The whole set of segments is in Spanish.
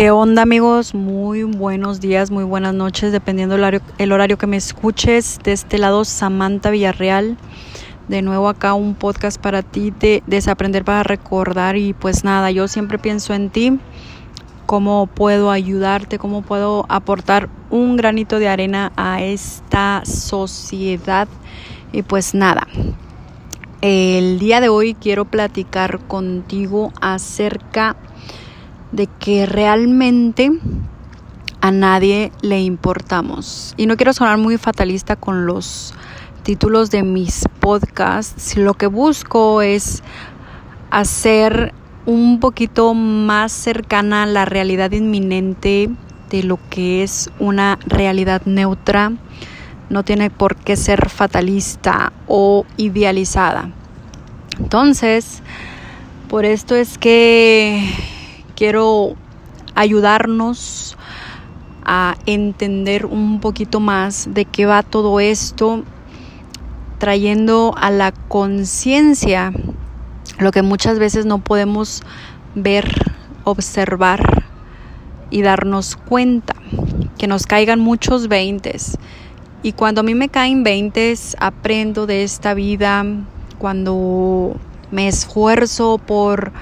¿Qué onda amigos? Muy buenos días, muy buenas noches, dependiendo el horario, que me escuches. De este lado, Samantha Villarreal. De nuevo acá un podcast para ti de Desaprender para Recordar. Y pues nada, yo siempre pienso en ti, cómo puedo ayudarte, cómo puedo aportar un granito de arena a esta sociedad. Y pues nada, el día de hoy quiero platicar contigo acerca de que realmente a nadie le importamos. Y no quiero sonar muy fatalista con los títulos de mis podcasts. Lo que busco es hacer un poquito más cercana a la realidad inminente de lo que es una realidad neutra. No tiene por qué ser fatalista o idealizada. Entonces, por esto es que quiero ayudarnos a entender un poquito más de qué va todo esto, trayendo a la conciencia lo que muchas veces no podemos ver, observar y darnos cuenta, que nos caigan muchos veintes. Y cuando a mí me caen veintes, aprendo de esta vida, cuando me esfuerzo por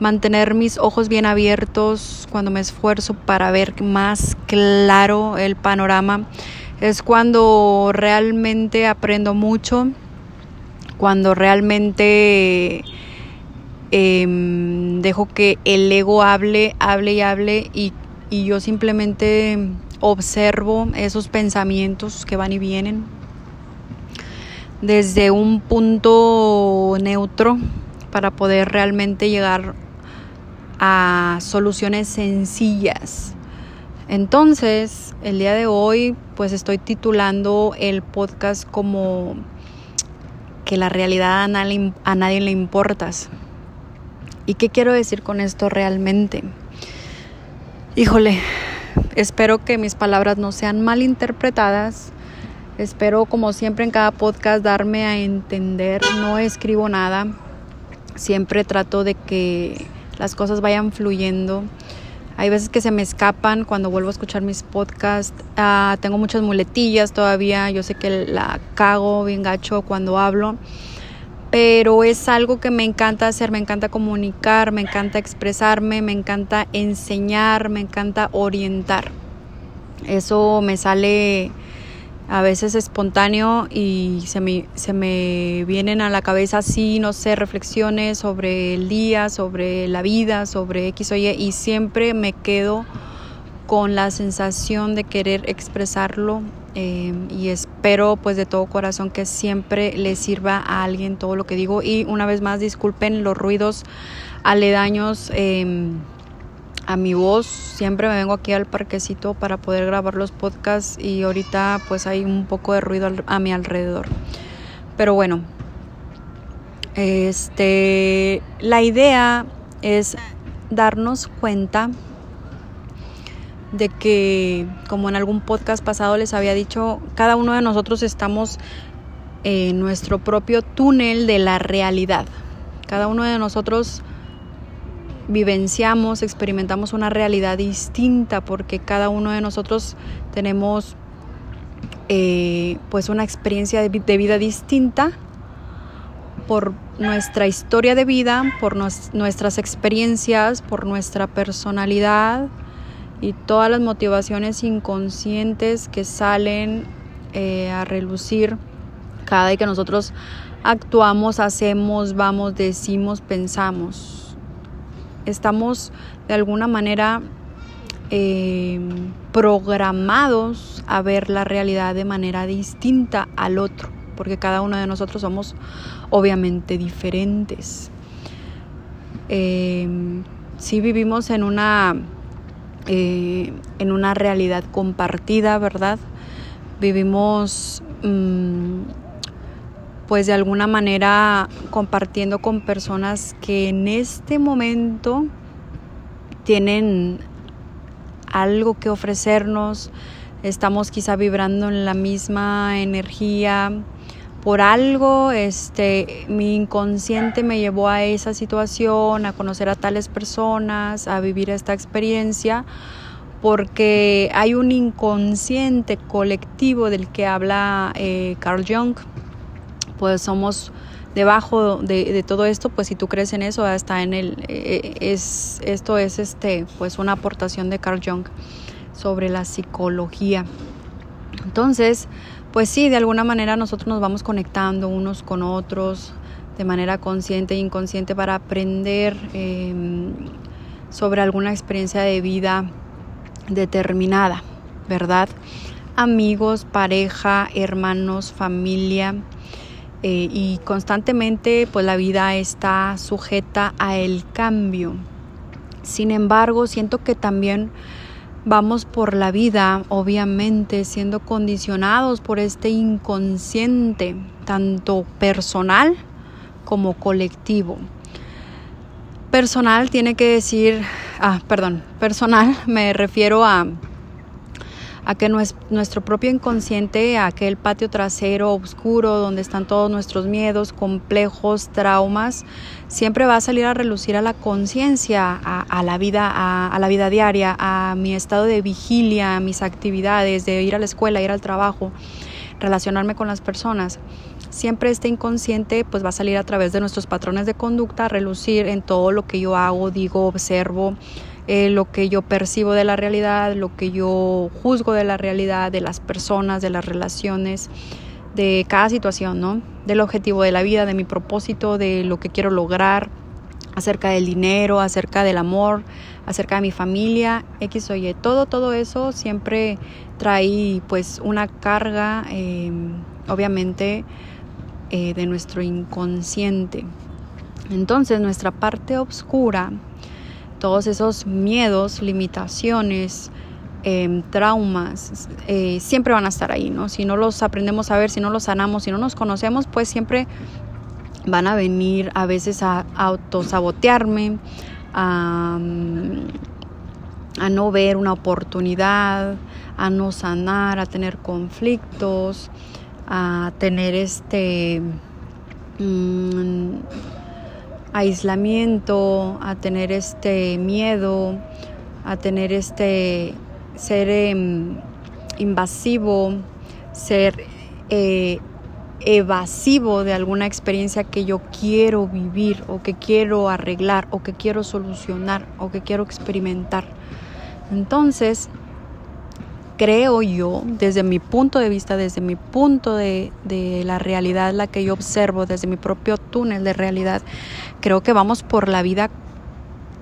mantener mis ojos bien abiertos, cuando me esfuerzo para ver más claro el panorama, es cuando realmente aprendo mucho, cuando realmente em, dejo que el ego hable, hable y hable y, y yo simplemente observo esos pensamientos que van y vienen desde un punto neutro para poder realmente llegar a soluciones sencillas. Entonces, el día de hoy, pues estoy titulando el podcast como que la realidad a nadie, a nadie le importas. ¿Y qué quiero decir con esto realmente? Híjole, espero que mis palabras no sean mal interpretadas. Espero, como siempre en cada podcast, darme a entender. No escribo nada. Siempre trato de que las cosas vayan fluyendo. Hay veces que se me escapan cuando vuelvo a escuchar mis podcasts. Ah, tengo muchas muletillas todavía. Yo sé que la cago bien gacho cuando hablo. Pero es algo que me encanta hacer, me encanta comunicar, me encanta expresarme, me encanta enseñar, me encanta orientar. Eso me sale a veces espontáneo y se me, se me vienen a la cabeza así, no sé, reflexiones sobre el día, sobre la vida, sobre X o Y y siempre me quedo con la sensación de querer expresarlo eh, y espero pues de todo corazón que siempre le sirva a alguien todo lo que digo y una vez más disculpen los ruidos aledaños. Eh, a mi voz. Siempre me vengo aquí al parquecito para poder grabar los podcasts y ahorita pues hay un poco de ruido a mi alrededor. Pero bueno, este, la idea es darnos cuenta de que, como en algún podcast pasado les había dicho, cada uno de nosotros estamos en nuestro propio túnel de la realidad. Cada uno de nosotros vivenciamos, experimentamos una realidad distinta porque cada uno de nosotros tenemos eh, pues una experiencia de, vida distinta por nuestra historia de vida, por nuestras experiencias, por nuestra personalidad y todas las motivaciones inconscientes que salen eh, a relucir. Cada vez que nosotros actuamos, hacemos, vamos, decimos, pensamos estamos de alguna manera eh, programados a ver la realidad de manera distinta al otro, porque cada uno de nosotros somos obviamente diferentes. Eh, si vivimos en una, eh, en una realidad compartida, ¿verdad? Vivimos mm, pues de alguna manera compartiendo con personas que en este momento tienen algo que ofrecernos, estamos quizá vibrando en la misma energía por algo este mi inconsciente me llevó a esa situación, a conocer a tales personas, a vivir esta experiencia, porque hay un inconsciente colectivo del que habla eh, Carl Jung. Pues somos debajo de, todo esto, pues si tú crees en eso, está en el eh, es esto es este pues una aportación de Carl Jung sobre la psicología. Entonces, pues sí, de alguna manera nosotros nos vamos conectando unos con otros de manera consciente e inconsciente para aprender em, sobre alguna experiencia de vida determinada, ¿verdad? Amigos, pareja, hermanos, familia. Eh, y constantemente pues la vida está sujeta a el cambio. Sin embargo, siento que también Vamos por la vida, obviamente, siendo condicionados por este inconsciente, tanto personal como colectivo. Personal tiene que decir, ah, perdón, personal me refiero a a que nuestro propio inconsciente, aquel patio trasero oscuro donde están todos nuestros miedos, complejos, traumas, siempre va a salir a relucir a la conciencia, a, la vida, a, la vida diaria, a mi estado de vigilia, a mis actividades, de ir a la escuela, ir al trabajo, relacionarme con las personas. Siempre este inconsciente pues va a salir a través de nuestros patrones de conducta, a relucir en todo lo que yo hago, digo, observo, eh, lo que yo percibo de la realidad, lo que yo juzgo de la realidad, de las personas, de las relaciones, de cada situación, ¿no? Del objetivo de la vida, de mi propósito, de lo que quiero lograr, acerca del dinero, acerca del amor, acerca de mi familia, X o Y. Todo, todo eso siempre trae pues una carga, em, obviamente, eh, de nuestro inconsciente. Entonces nuestra parte oscura todos esos miedos, limitaciones, em, traumas, eh, siempre van a estar ahí, ¿no? Si no los aprendemos a ver, si no los sanamos, si no nos conocemos, pues siempre van a venir a veces a, autosabotearme, a, a no ver una oportunidad, a no sanar, a tener conflictos, a tener este... Mm, aislamiento, a tener este miedo, a tener este ser em, invasivo, ser eh, evasivo de alguna experiencia que yo quiero vivir o que quiero arreglar o que quiero solucionar o que quiero experimentar. Entonces, creo yo, desde mi punto de vista, desde mi punto de, la realidad, la que yo observo, desde mi propio túnel de realidad, creo que vamos por la vida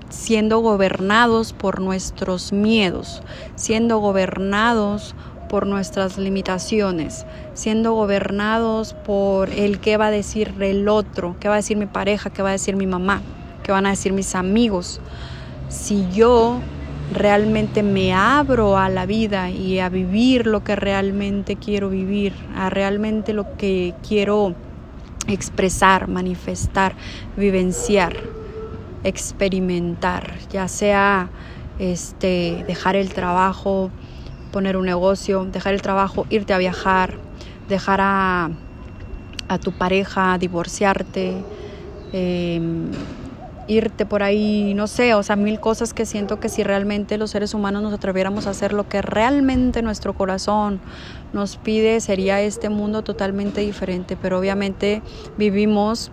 siendo gobernados por nuestros miedos, siendo gobernados por nuestras limitaciones, siendo gobernados por el qué va a decir el otro, qué va a decir mi pareja, qué va a decir mi mamá, qué van a decir mis amigos. Si yo realmente me abro a la vida y a vivir lo que realmente quiero vivir, a realmente lo que quiero expresar, manifestar, vivenciar, experimentar, ya sea este dejar el trabajo, poner un negocio, dejar el trabajo, irte a viajar, dejar a, a tu pareja, divorciarte, eh, irte por ahí, no sé, o sea, mil cosas que siento que si realmente los seres humanos nos atreviéramos a hacer lo que realmente nuestro corazón nos pide, sería este mundo totalmente diferente, pero obviamente vivimos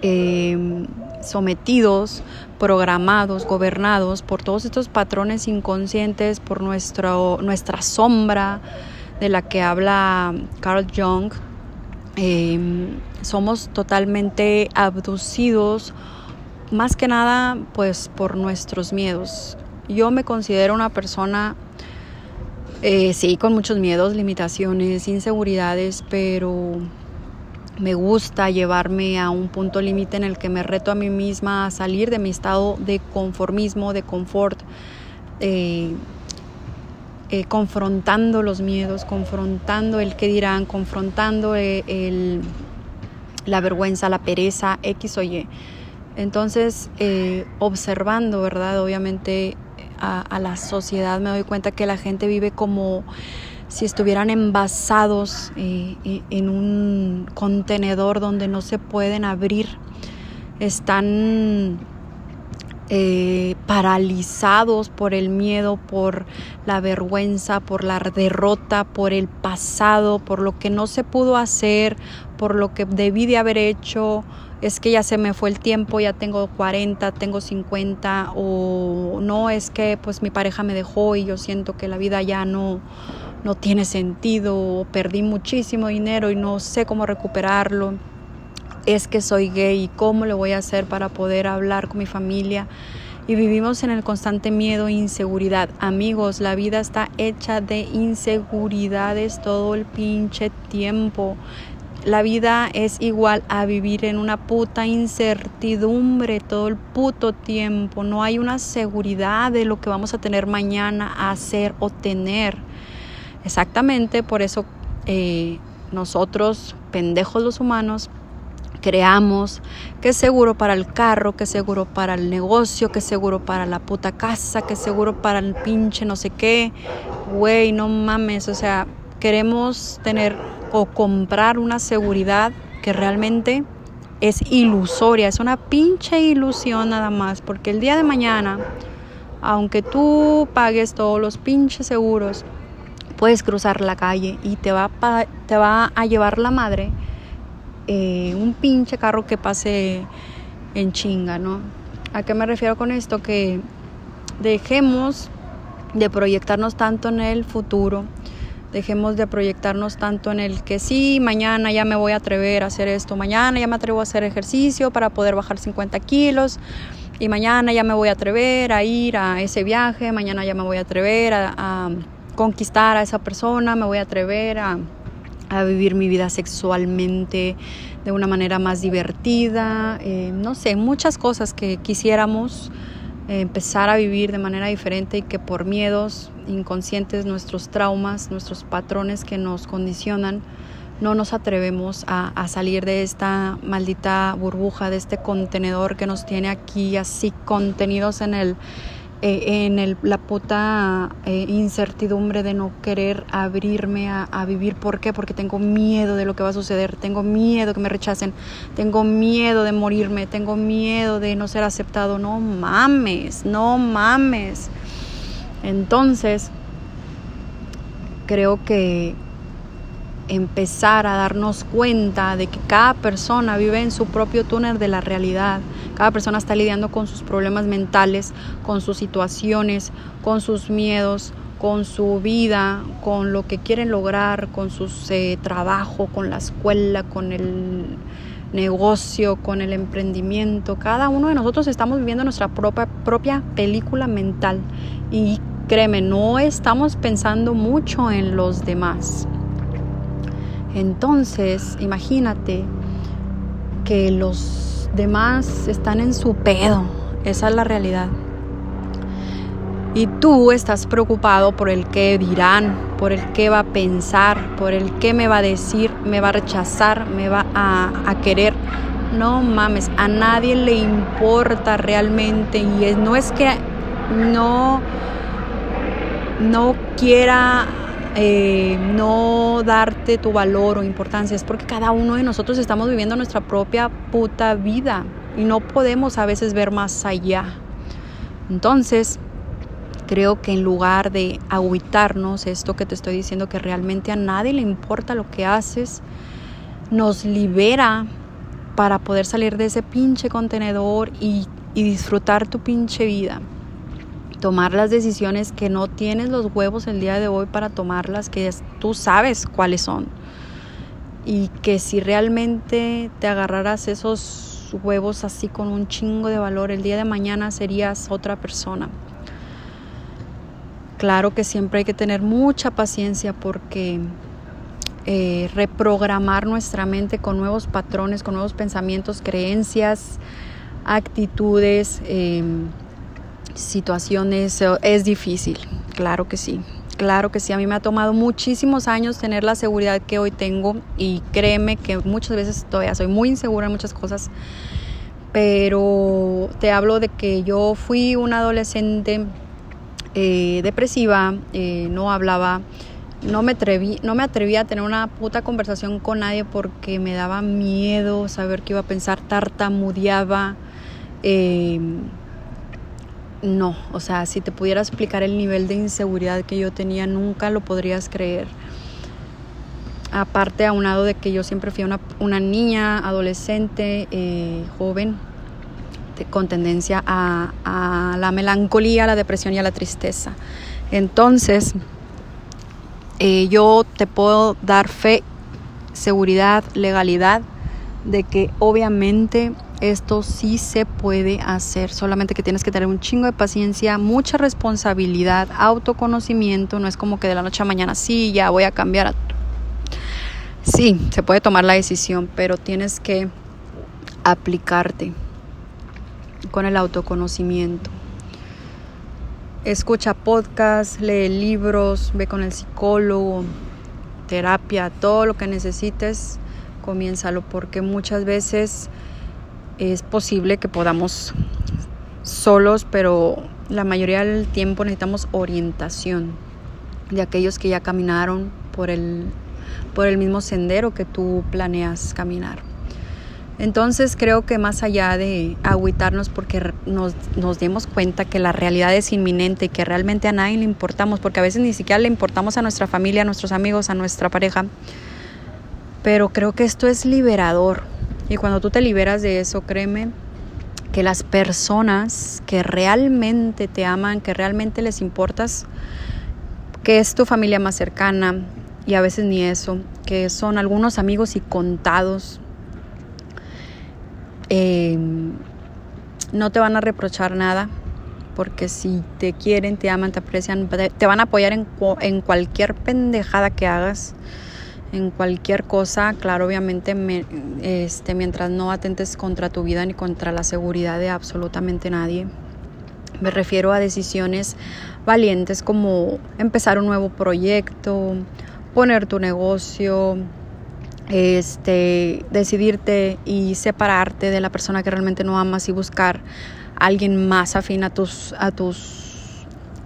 eh, sometidos, programados, gobernados por todos estos patrones inconscientes, por nuestro, nuestra sombra de la que habla Carl Jung. Eh, somos totalmente abducidos más que nada pues por nuestros miedos. Yo me considero una persona, eh, sí, con muchos miedos, limitaciones, inseguridades, pero me gusta llevarme a un punto límite en el que me reto a mí misma a salir de mi estado de conformismo, de confort, eh, eh, confrontando los miedos, confrontando el qué dirán, confrontando el, la vergüenza, la pereza, X o Y. Entonces, eh, observando, ¿verdad? Obviamente a, la sociedad me doy cuenta que la gente vive como si estuvieran envasados eh, en un contenedor donde no se pueden abrir, están eh, paralizados por el miedo, por la vergüenza, por la derrota, por el pasado, por lo que no se pudo hacer, por lo que debí de haber hecho, es que ya se me fue el tiempo, ya tengo 40, tengo 50 o no es que pues mi pareja me dejó y yo siento que la vida ya no no tiene sentido, perdí muchísimo dinero y no sé cómo recuperarlo es que soy gay y cómo lo voy a hacer para poder hablar con mi familia. Y vivimos en el constante miedo e inseguridad. Amigos, la vida está hecha de inseguridades todo el pinche tiempo. La vida es igual a vivir en una puta incertidumbre todo el puto tiempo. No hay una seguridad de lo que vamos a tener mañana, hacer o tener. Exactamente por eso eh, nosotros, pendejos los humanos, creamos, que es seguro para el carro, que es seguro para el negocio, que es seguro para la puta casa, que es seguro para el pinche no sé qué. Güey, no mames, o sea, queremos tener o comprar una seguridad que realmente es ilusoria, es una pinche ilusión nada más, porque el día de mañana, aunque tú pagues todos los pinches seguros, puedes cruzar la calle y te va te va a llevar la madre eh, un pinche carro que pase en chinga, ¿no? ¿A qué me refiero con esto? Que dejemos de proyectarnos tanto en el futuro, dejemos de proyectarnos tanto en el que sí, mañana ya me voy a atrever a hacer esto, mañana ya me atrevo a hacer ejercicio para poder bajar 50 kilos y mañana ya me voy a atrever a ir a ese viaje, mañana ya me voy a atrever a, conquistar a esa persona, me voy a atrever a a vivir mi vida sexualmente de una manera más divertida, eh, no sé, muchas cosas que quisiéramos empezar a vivir de manera diferente y que por miedos inconscientes, nuestros traumas, nuestros patrones que nos condicionan, no nos atrevemos a, salir de esta maldita burbuja, de este contenedor que nos tiene aquí así contenidos en el, eh, en el, la puta eh, incertidumbre de no querer abrirme a, vivir. ¿Por qué? Porque tengo miedo de lo que va a suceder, tengo miedo que me rechacen, tengo miedo de morirme, tengo miedo de no ser aceptado. No mames, no mames. Entonces, creo que empezar a darnos cuenta de que cada persona vive en su propio túnel de la realidad. Cada persona está lidiando con sus problemas mentales, con sus situaciones, con sus miedos, con su vida, con lo que quieren lograr, con su eh, trabajo, con la escuela, con el negocio, con el emprendimiento. Cada uno de nosotros estamos viviendo nuestra propia, propia película mental y créeme, no estamos pensando mucho en los demás. Entonces, imagínate que los demás están en su pedo. Esa es la realidad. Y tú estás preocupado por el que dirán, por el que va a pensar, por el que me va a decir, me va a rechazar, me va a, querer. No mames, a nadie le importa realmente y no es que no, no quiera eh, no darte tu valor o importancia, es porque cada uno de nosotros estamos viviendo nuestra propia puta vida y no podemos a veces ver más allá. Entonces, creo que en lugar de agüitarnos, esto que te estoy diciendo, que realmente a nadie le importa lo que haces, nos libera para poder salir de ese pinche contenedor y, y disfrutar tu pinche vida tomar las decisiones que no tienes los huevos el día de hoy para tomarlas, que tú sabes cuáles son. Y que si realmente te agarraras esos huevos así con un chingo de valor, el día de mañana serías otra persona. Claro que siempre hay que tener mucha paciencia porque eh, reprogramar nuestra mente con nuevos patrones, con nuevos pensamientos, creencias, actitudes, em, situaciones eh, es difícil, claro que sí. Claro que sí, a mí me ha tomado muchísimos años tener la seguridad que hoy tengo y créeme que muchas veces todavía soy muy insegura en muchas cosas, pero te hablo de que yo fui una adolescente eh, depresiva, eh, no hablaba, no me atreví, no me atreví a tener una puta conversación con nadie porque me daba miedo saber qué iba a pensar, tartamudeaba. Eh, no, o sea, si te pudiera explicar el nivel de inseguridad que yo tenía, nunca lo podrías creer. Aparte, aunado de que yo siempre fui una, una niña, adolescente, eh, joven, con tendencia a, la melancolía, a la depresión y a la tristeza. Entonces, eh, yo te puedo dar fe, seguridad, legalidad de que obviamente esto sí se puede hacer, solamente que tienes que tener un chingo de paciencia, mucha responsabilidad, autoconocimiento, no es como que de la noche a mañana sí, ya voy a cambiar. Sí, se puede tomar la decisión, pero tienes que aplicarte con el autoconocimiento escucha podcasts, lee libros, ve con el psicólogo, terapia, todo lo que necesites, comiénzalo porque muchas veces es posible que podamos solos, pero la mayoría del tiempo necesitamos orientación de aquellos que ya caminaron por el, por el mismo sendero que tú planeas caminar. Entonces creo que más allá de agüitarnos porque nos, nos, demos cuenta que la realidad es inminente y que realmente a nadie le importamos, porque a veces ni siquiera le importamos a nuestra familia, a nuestros amigos, a nuestra pareja, pero creo que esto es liberador. Y cuando tú te liberas de eso, créeme que las personas que realmente te aman, que realmente les importas, que es tu familia más cercana, y a veces ni eso, que son algunos amigos y contados, eh, no te van a reprochar nada, porque si te quieren, te aman, te aprecian, te van a apoyar en, en cualquier pendejada que hagas, en cualquier cosa, claro, obviamente, este, mientras no atentes contra tu vida ni contra la seguridad de absolutamente nadie. Me refiero a decisiones valientes como empezar un nuevo proyecto, poner tu negocio, este, decidirte y separarte de la persona que realmente no amas y buscar a alguien más afín a tus, a tus,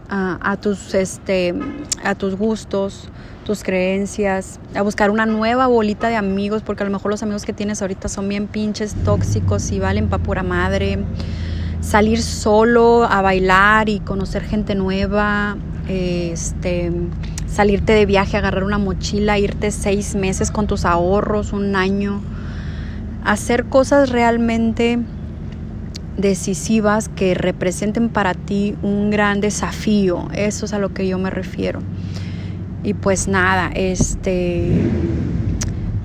a, tus, este, a tus gustos, tus creencias, a buscar una nueva bolita de amigos, porque a lo mejor los amigos que tienes ahorita son bien pinches tóxicos y valen pa' pura madre. Salir solo a bailar y conocer gente nueva, este salirte de viaje, agarrar una mochila, irte seis meses con tus ahorros, un año, hacer cosas realmente decisivas que representen para ti un gran desafío. Eso es a lo que yo me refiero. Y pues nada, este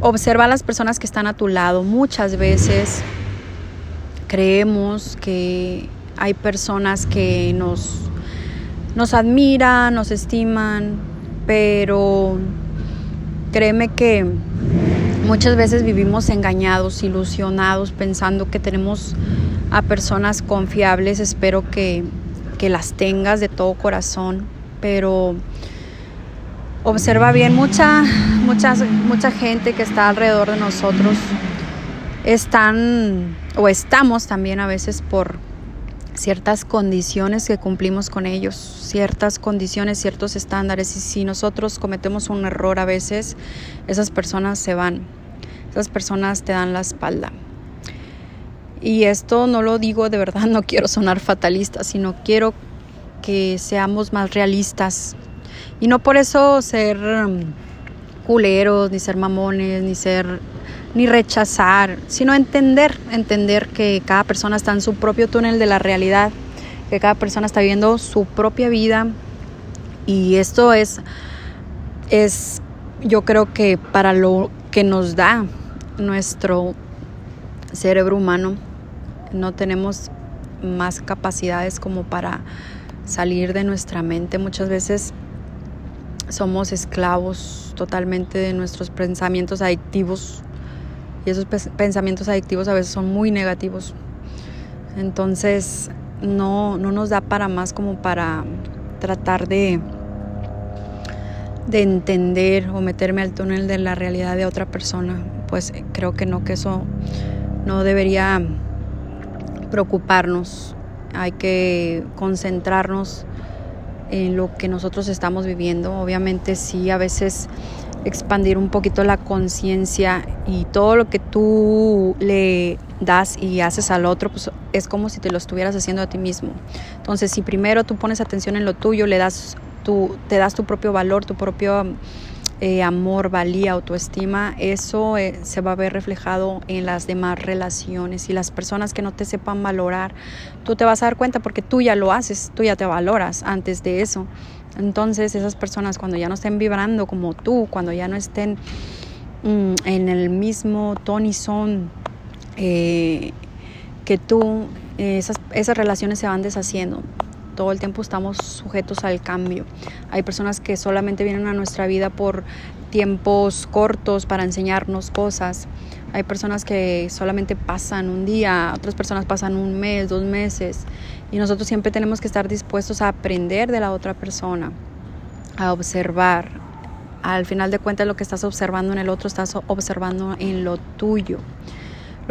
observa a las personas que están a tu lado. Muchas veces creemos que hay personas que nos nos admiran, nos estiman, pero créeme que muchas veces vivimos engañados, ilusionados, pensando que tenemos a personas confiables. Espero que, las tengas de todo corazón, pero observa bien mucha, mucha, mucha gente que está alrededor de nosotros están o estamos también a veces por ciertas condiciones que cumplimos con ellos, ciertas condiciones, ciertos estándares. Y si nosotros cometemos un error a veces, esas personas se van, esas personas te dan la espalda. Y esto no lo digo de verdad, no quiero sonar fatalista, sino quiero que seamos más realistas. Y no por eso ser um, culeros, ni ser mamones, ni ser ni rechazar, sino entender, entender que cada persona está en su propio túnel de la realidad, que cada persona está viviendo su propia vida y esto es, es yo creo que para lo que nos da nuestro cerebro humano, no tenemos más capacidades como para salir de nuestra mente. Muchas veces somos esclavos totalmente de nuestros pensamientos adictivos y esos pensamientos adictivos a veces son muy negativos. Entonces no, no nos da para más como para tratar de, de entender o meterme al túnel de la realidad de otra persona. Pues creo que no, que eso no debería preocuparnos. Hay que concentrarnos en lo que nosotros estamos viviendo. Obviamente sí, a veces expandir un poquito la conciencia y todo lo que tú le das y haces al otro, pues es como si te lo estuvieras haciendo a ti mismo. Entonces, si primero tú pones atención en lo tuyo, le das tu, te das tu propio valor, tu propio eh, amor, valía, autoestima, eso eh, se va a ver reflejado en las demás relaciones y las personas que no te sepan valorar, tú te vas a dar cuenta porque tú ya lo haces, tú ya te valoras antes de eso. Entonces esas personas cuando ya no estén vibrando como tú, cuando ya no estén mm, en el mismo ton y son eh, que tú, esas, esas relaciones se van deshaciendo todo el tiempo estamos sujetos al cambio. Hay personas que solamente vienen a nuestra vida por tiempos cortos para enseñarnos cosas. Hay personas que solamente pasan un día, otras personas pasan un mes, dos meses. Y nosotros siempre tenemos que estar dispuestos a aprender de la otra persona, a observar. Al final de cuentas lo que estás observando en el otro, estás observando en lo tuyo.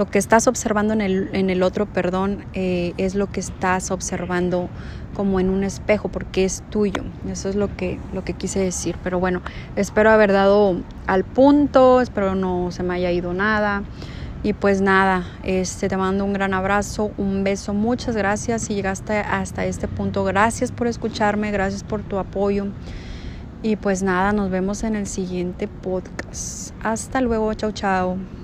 Lo que estás observando en el, en el otro, perdón, eh, es lo que estás observando como en un espejo porque es tuyo. Eso es lo que, lo que quise decir. Pero bueno, espero haber dado al punto, espero no se me haya ido nada. Y pues nada, este, te mando un gran abrazo, un beso, muchas gracias si llegaste hasta este punto. Gracias por escucharme, gracias por tu apoyo. Y pues nada, nos vemos en el siguiente podcast. Hasta luego, chao, chao.